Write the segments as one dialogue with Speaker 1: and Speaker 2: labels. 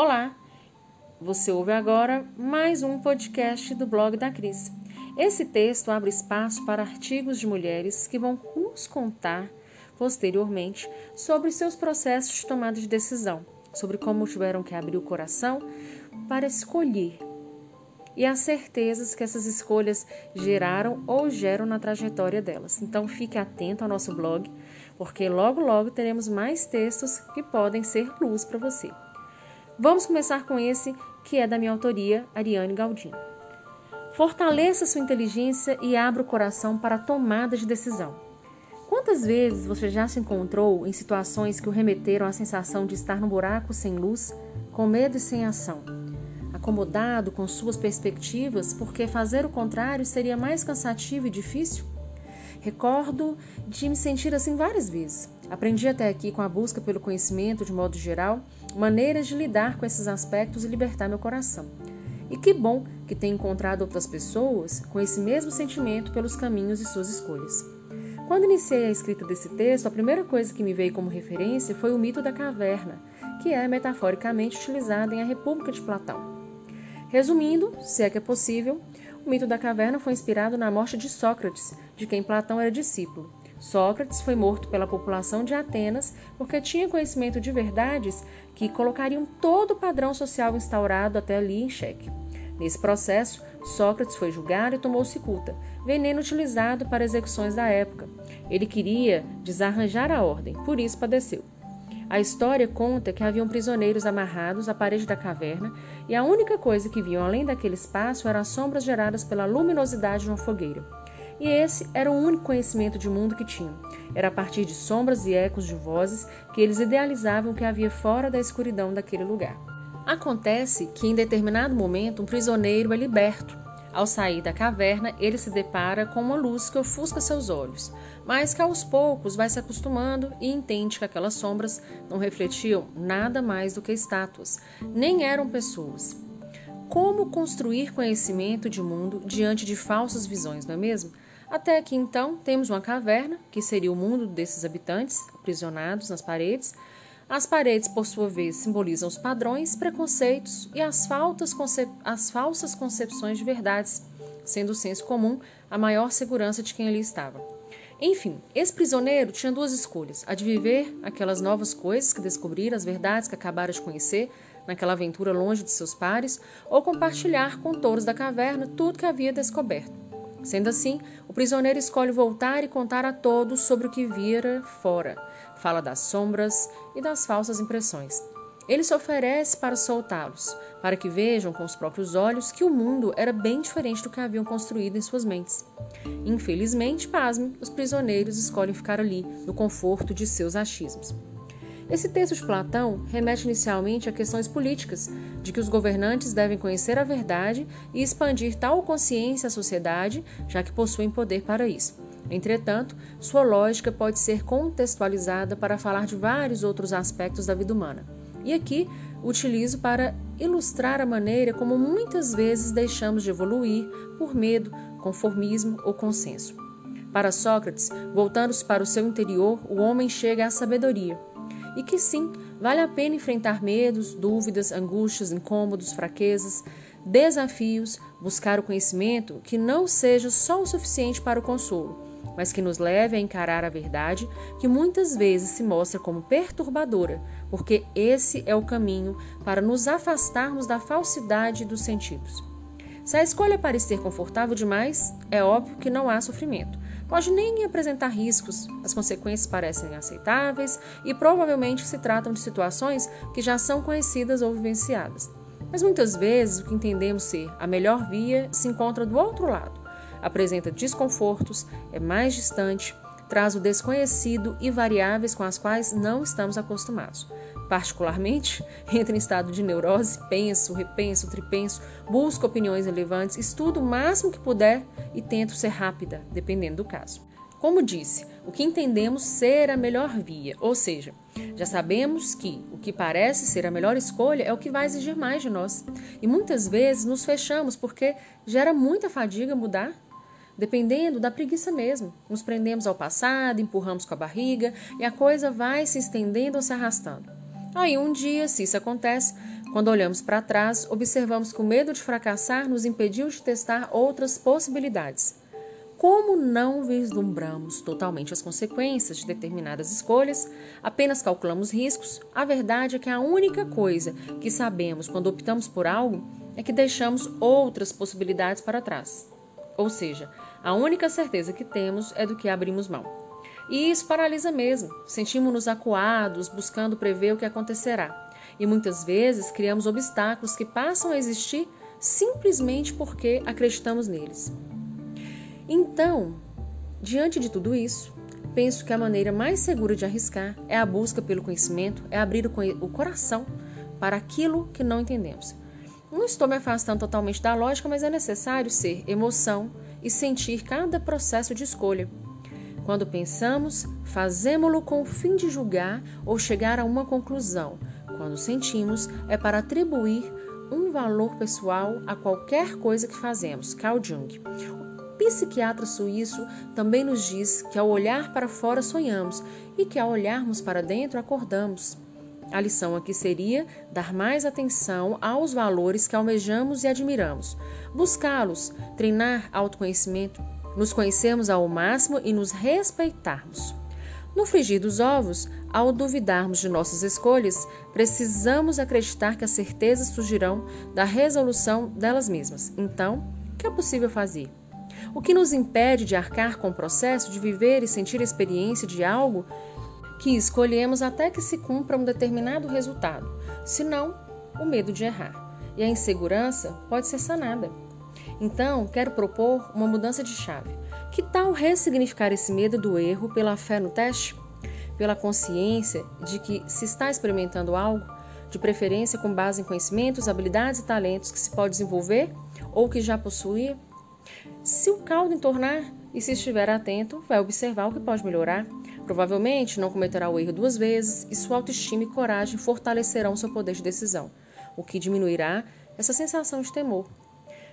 Speaker 1: Olá! Você ouve agora mais um podcast do blog da Cris. Esse texto abre espaço para artigos de mulheres que vão nos contar posteriormente sobre seus processos de tomada de decisão, sobre como tiveram que abrir o coração para escolher e as certezas que essas escolhas geraram ou geram na trajetória delas. Então fique atento ao nosso blog, porque logo logo teremos mais textos que podem ser luz para você. Vamos começar com esse que é da minha autoria, Ariane Galdino. Fortaleça sua inteligência e abra o coração para a tomada de decisão. Quantas vezes você já se encontrou em situações que o remeteram à sensação de estar no buraco sem luz, com medo e sem ação? acomodado com suas perspectivas, porque fazer o contrário seria mais cansativo e difícil? Recordo de me sentir assim várias vezes. Aprendi até aqui, com a busca pelo conhecimento de modo geral, maneiras de lidar com esses aspectos e libertar meu coração. E que bom que tenho encontrado outras pessoas com esse mesmo sentimento pelos caminhos de suas escolhas. Quando iniciei a escrita desse texto, a primeira coisa que me veio como referência foi o mito da caverna, que é metaforicamente utilizado em A República de Platão. Resumindo, se é que é possível, o mito da caverna foi inspirado na morte de Sócrates, de quem Platão era discípulo. Sócrates foi morto pela população de Atenas porque tinha conhecimento de verdades que colocariam todo o padrão social instaurado até ali em xeque. Nesse processo, Sócrates foi julgado e tomou cicuta, veneno utilizado para execuções da época. Ele queria desarranjar a ordem, por isso padeceu. A história conta que haviam prisioneiros amarrados à parede da caverna e a única coisa que viam além daquele espaço eram as sombras geradas pela luminosidade de uma fogueira. E esse era o único conhecimento de mundo que tinham. Era a partir de sombras e ecos de vozes que eles idealizavam o que havia fora da escuridão daquele lugar. Acontece que em determinado momento um prisioneiro é liberto ao sair da caverna, ele se depara com uma luz que ofusca seus olhos, mas que aos poucos vai se acostumando e entende que aquelas sombras não refletiam nada mais do que estátuas, nem eram pessoas. Como construir conhecimento de mundo diante de falsas visões, não é mesmo? Até que então temos uma caverna, que seria o mundo desses habitantes, aprisionados nas paredes, as paredes, por sua vez, simbolizam os padrões, preconceitos e as, as falsas concepções de verdades, sendo o senso comum a maior segurança de quem ali estava. Enfim, esse prisioneiro tinha duas escolhas: a de viver aquelas novas coisas que descobrira, as verdades que acabara de conhecer, naquela aventura longe de seus pares, ou compartilhar com todos da caverna tudo que havia descoberto. Sendo assim, o prisioneiro escolhe voltar e contar a todos sobre o que vira fora fala das sombras e das falsas impressões. Ele se oferece para soltá-los, para que vejam com os próprios olhos que o mundo era bem diferente do que haviam construído em suas mentes. Infelizmente, pasme, os prisioneiros escolhem ficar ali, no conforto de seus achismos. Esse texto de Platão remete inicialmente a questões políticas, de que os governantes devem conhecer a verdade e expandir tal consciência à sociedade, já que possuem poder para isso. Entretanto, sua lógica pode ser contextualizada para falar de vários outros aspectos da vida humana. E aqui utilizo para ilustrar a maneira como muitas vezes deixamos de evoluir por medo, conformismo ou consenso. Para Sócrates, voltando-se para o seu interior, o homem chega à sabedoria. E que sim, vale a pena enfrentar medos, dúvidas, angústias, incômodos, fraquezas, desafios, buscar o conhecimento que não seja só o suficiente para o consolo, mas que nos leve a encarar a verdade que muitas vezes se mostra como perturbadora, porque esse é o caminho para nos afastarmos da falsidade dos sentidos. Se a escolha parecer confortável demais, é óbvio que não há sofrimento. Pode nem apresentar riscos, as consequências parecem aceitáveis e provavelmente se tratam de situações que já são conhecidas ou vivenciadas. Mas muitas vezes o que entendemos ser a melhor via se encontra do outro lado apresenta desconfortos, é mais distante, traz o desconhecido e variáveis com as quais não estamos acostumados. Particularmente, entra em estado de neurose, penso, repenso, tripenso, busco opiniões relevantes, estudo o máximo que puder e tento ser rápida, dependendo do caso. Como disse, o que entendemos ser a melhor via, ou seja, já sabemos que o que parece ser a melhor escolha é o que vai exigir mais de nós. E muitas vezes nos fechamos porque gera muita fadiga mudar dependendo da preguiça mesmo. Nos prendemos ao passado, empurramos com a barriga e a coisa vai se estendendo ou se arrastando. Aí um dia, se isso acontece, quando olhamos para trás, observamos que o medo de fracassar nos impediu de testar outras possibilidades. Como não vislumbramos totalmente as consequências de determinadas escolhas, apenas calculamos riscos, a verdade é que a única coisa que sabemos quando optamos por algo é que deixamos outras possibilidades para trás. Ou seja, a única certeza que temos é do que abrimos mão. E isso paralisa mesmo. Sentimos-nos acuados, buscando prever o que acontecerá. E muitas vezes criamos obstáculos que passam a existir simplesmente porque acreditamos neles. Então, diante de tudo isso, penso que a maneira mais segura de arriscar é a busca pelo conhecimento, é abrir o coração para aquilo que não entendemos. Não estou me afastando totalmente da lógica, mas é necessário ser emoção e sentir cada processo de escolha. Quando pensamos, fazemos-lo com o fim de julgar ou chegar a uma conclusão. Quando sentimos, é para atribuir um valor pessoal a qualquer coisa que fazemos. Carl Jung psiquiatra suíço também nos diz que ao olhar para fora sonhamos e que ao olharmos para dentro acordamos. A lição aqui seria dar mais atenção aos valores que almejamos e admiramos, buscá-los, treinar autoconhecimento, nos conhecermos ao máximo e nos respeitarmos. No frigir dos ovos, ao duvidarmos de nossas escolhas, precisamos acreditar que as certezas surgirão da resolução delas mesmas. Então, o que é possível fazer? O que nos impede de arcar com o processo de viver e sentir a experiência de algo que escolhemos até que se cumpra um determinado resultado, senão o medo de errar. E a insegurança pode ser sanada. Então, quero propor uma mudança de chave. Que tal ressignificar esse medo do erro pela fé no teste? Pela consciência de que se está experimentando algo, de preferência com base em conhecimentos, habilidades e talentos que se pode desenvolver ou que já possuía? Se o caldo entornar e se estiver atento, vai observar o que pode melhorar. Provavelmente não cometerá o erro duas vezes e sua autoestima e coragem fortalecerão seu poder de decisão, o que diminuirá essa sensação de temor.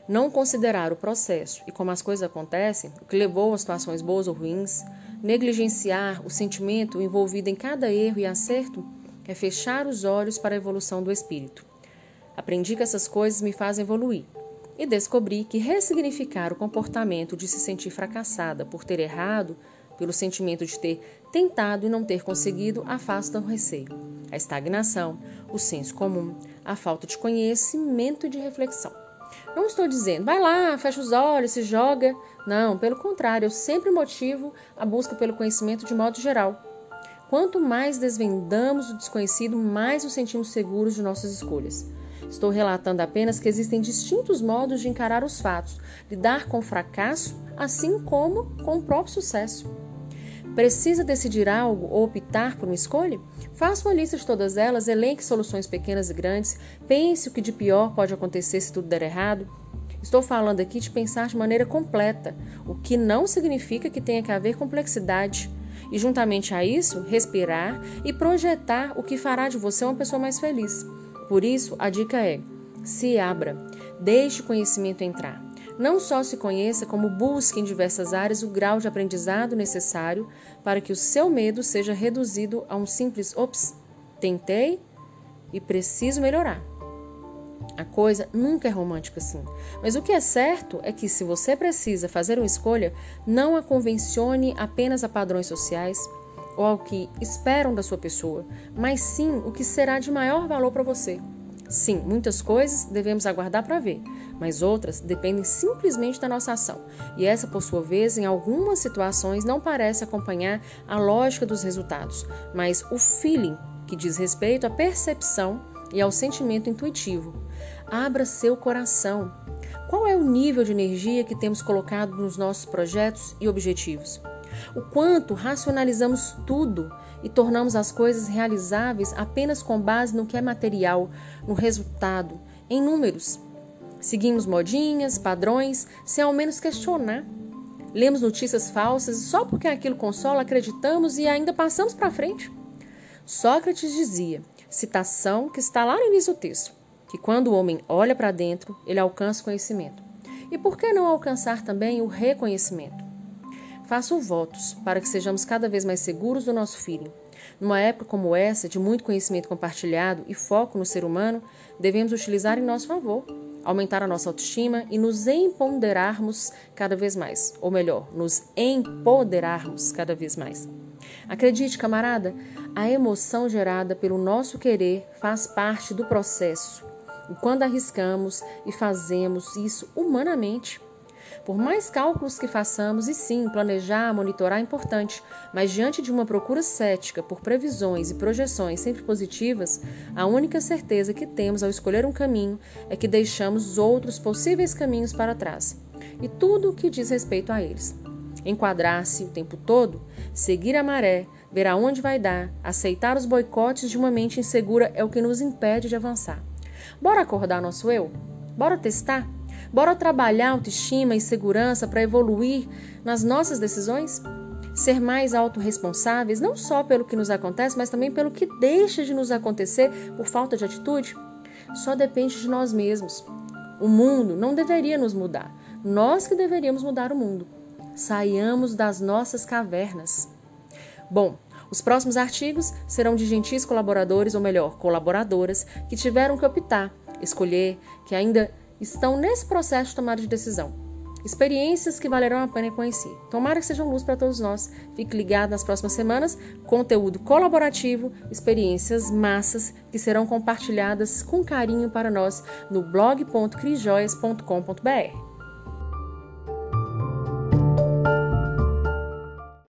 Speaker 1: Não considerar o processo e como as coisas acontecem, o que levou a situações boas ou ruins, negligenciar o sentimento envolvido em cada erro e acerto, é fechar os olhos para a evolução do espírito. Aprendi que essas coisas me fazem evoluir e descobri que ressignificar o comportamento de se sentir fracassada por ter errado, pelo sentimento de ter tentado e não ter conseguido, afasta o receio, a estagnação, o senso comum, a falta de conhecimento e de reflexão. Não estou dizendo, vai lá, fecha os olhos, se joga. Não, pelo contrário, eu sempre motivo a busca pelo conhecimento de modo geral. Quanto mais desvendamos o desconhecido, mais nos sentimos seguros de nossas escolhas. Estou relatando apenas que existem distintos modos de encarar os fatos, lidar com o fracasso, assim como com o próprio sucesso. Precisa decidir algo ou optar por uma escolha? Faça uma lista de todas elas, elenque soluções pequenas e grandes, pense o que de pior pode acontecer se tudo der errado. Estou falando aqui de pensar de maneira completa, o que não significa que tenha que haver complexidade. E juntamente a isso, respirar e projetar o que fará de você uma pessoa mais feliz. Por isso, a dica é: se abra, deixe o conhecimento entrar. Não só se conheça, como busque em diversas áreas o grau de aprendizado necessário para que o seu medo seja reduzido a um simples ops, tentei e preciso melhorar. A coisa nunca é romântica assim. Mas o que é certo é que, se você precisa fazer uma escolha, não a convencione apenas a padrões sociais, ou ao que esperam da sua pessoa, mas sim o que será de maior valor para você. Sim, muitas coisas devemos aguardar para ver, mas outras dependem simplesmente da nossa ação. E essa, por sua vez, em algumas situações não parece acompanhar a lógica dos resultados, mas o feeling, que diz respeito à percepção e ao sentimento intuitivo. Abra seu coração. Qual é o nível de energia que temos colocado nos nossos projetos e objetivos? O quanto racionalizamos tudo e tornamos as coisas realizáveis apenas com base no que é material, no resultado, em números. Seguimos modinhas, padrões, sem ao menos questionar. Lemos notícias falsas e só porque aquilo consola acreditamos e ainda passamos para frente. Sócrates dizia, citação que está lá no início do texto, que quando o homem olha para dentro, ele alcança o conhecimento. E por que não alcançar também o reconhecimento? Faço votos para que sejamos cada vez mais seguros do nosso feeling. Numa época como essa, de muito conhecimento compartilhado e foco no ser humano, devemos utilizar em nosso favor, aumentar a nossa autoestima e nos empoderarmos cada vez mais, ou melhor, nos empoderarmos cada vez mais. Acredite, camarada, a emoção gerada pelo nosso querer faz parte do processo. E quando arriscamos e fazemos isso humanamente, por mais cálculos que façamos, e sim, planejar, monitorar é importante, mas diante de uma procura cética por previsões e projeções sempre positivas, a única certeza que temos ao escolher um caminho é que deixamos outros possíveis caminhos para trás, e tudo o que diz respeito a eles. Enquadrar-se o tempo todo, seguir a maré, ver aonde vai dar, aceitar os boicotes de uma mente insegura é o que nos impede de avançar. Bora acordar nosso eu? Bora testar? Bora trabalhar autoestima e segurança para evoluir nas nossas decisões? Ser mais autorresponsáveis, não só pelo que nos acontece, mas também pelo que deixa de nos acontecer por falta de atitude? Só depende de nós mesmos. O mundo não deveria nos mudar. Nós que deveríamos mudar o mundo. Saiamos das nossas cavernas. Bom, os próximos artigos serão de gentis colaboradores, ou melhor, colaboradoras, que tiveram que optar, escolher, que ainda estão nesse processo de tomada de decisão. Experiências que valerão a pena conhecer. Tomara que sejam luz para todos nós. Fique ligado nas próximas semanas. Conteúdo colaborativo, experiências massas que serão compartilhadas com carinho para nós no blog.crijoias.com.br.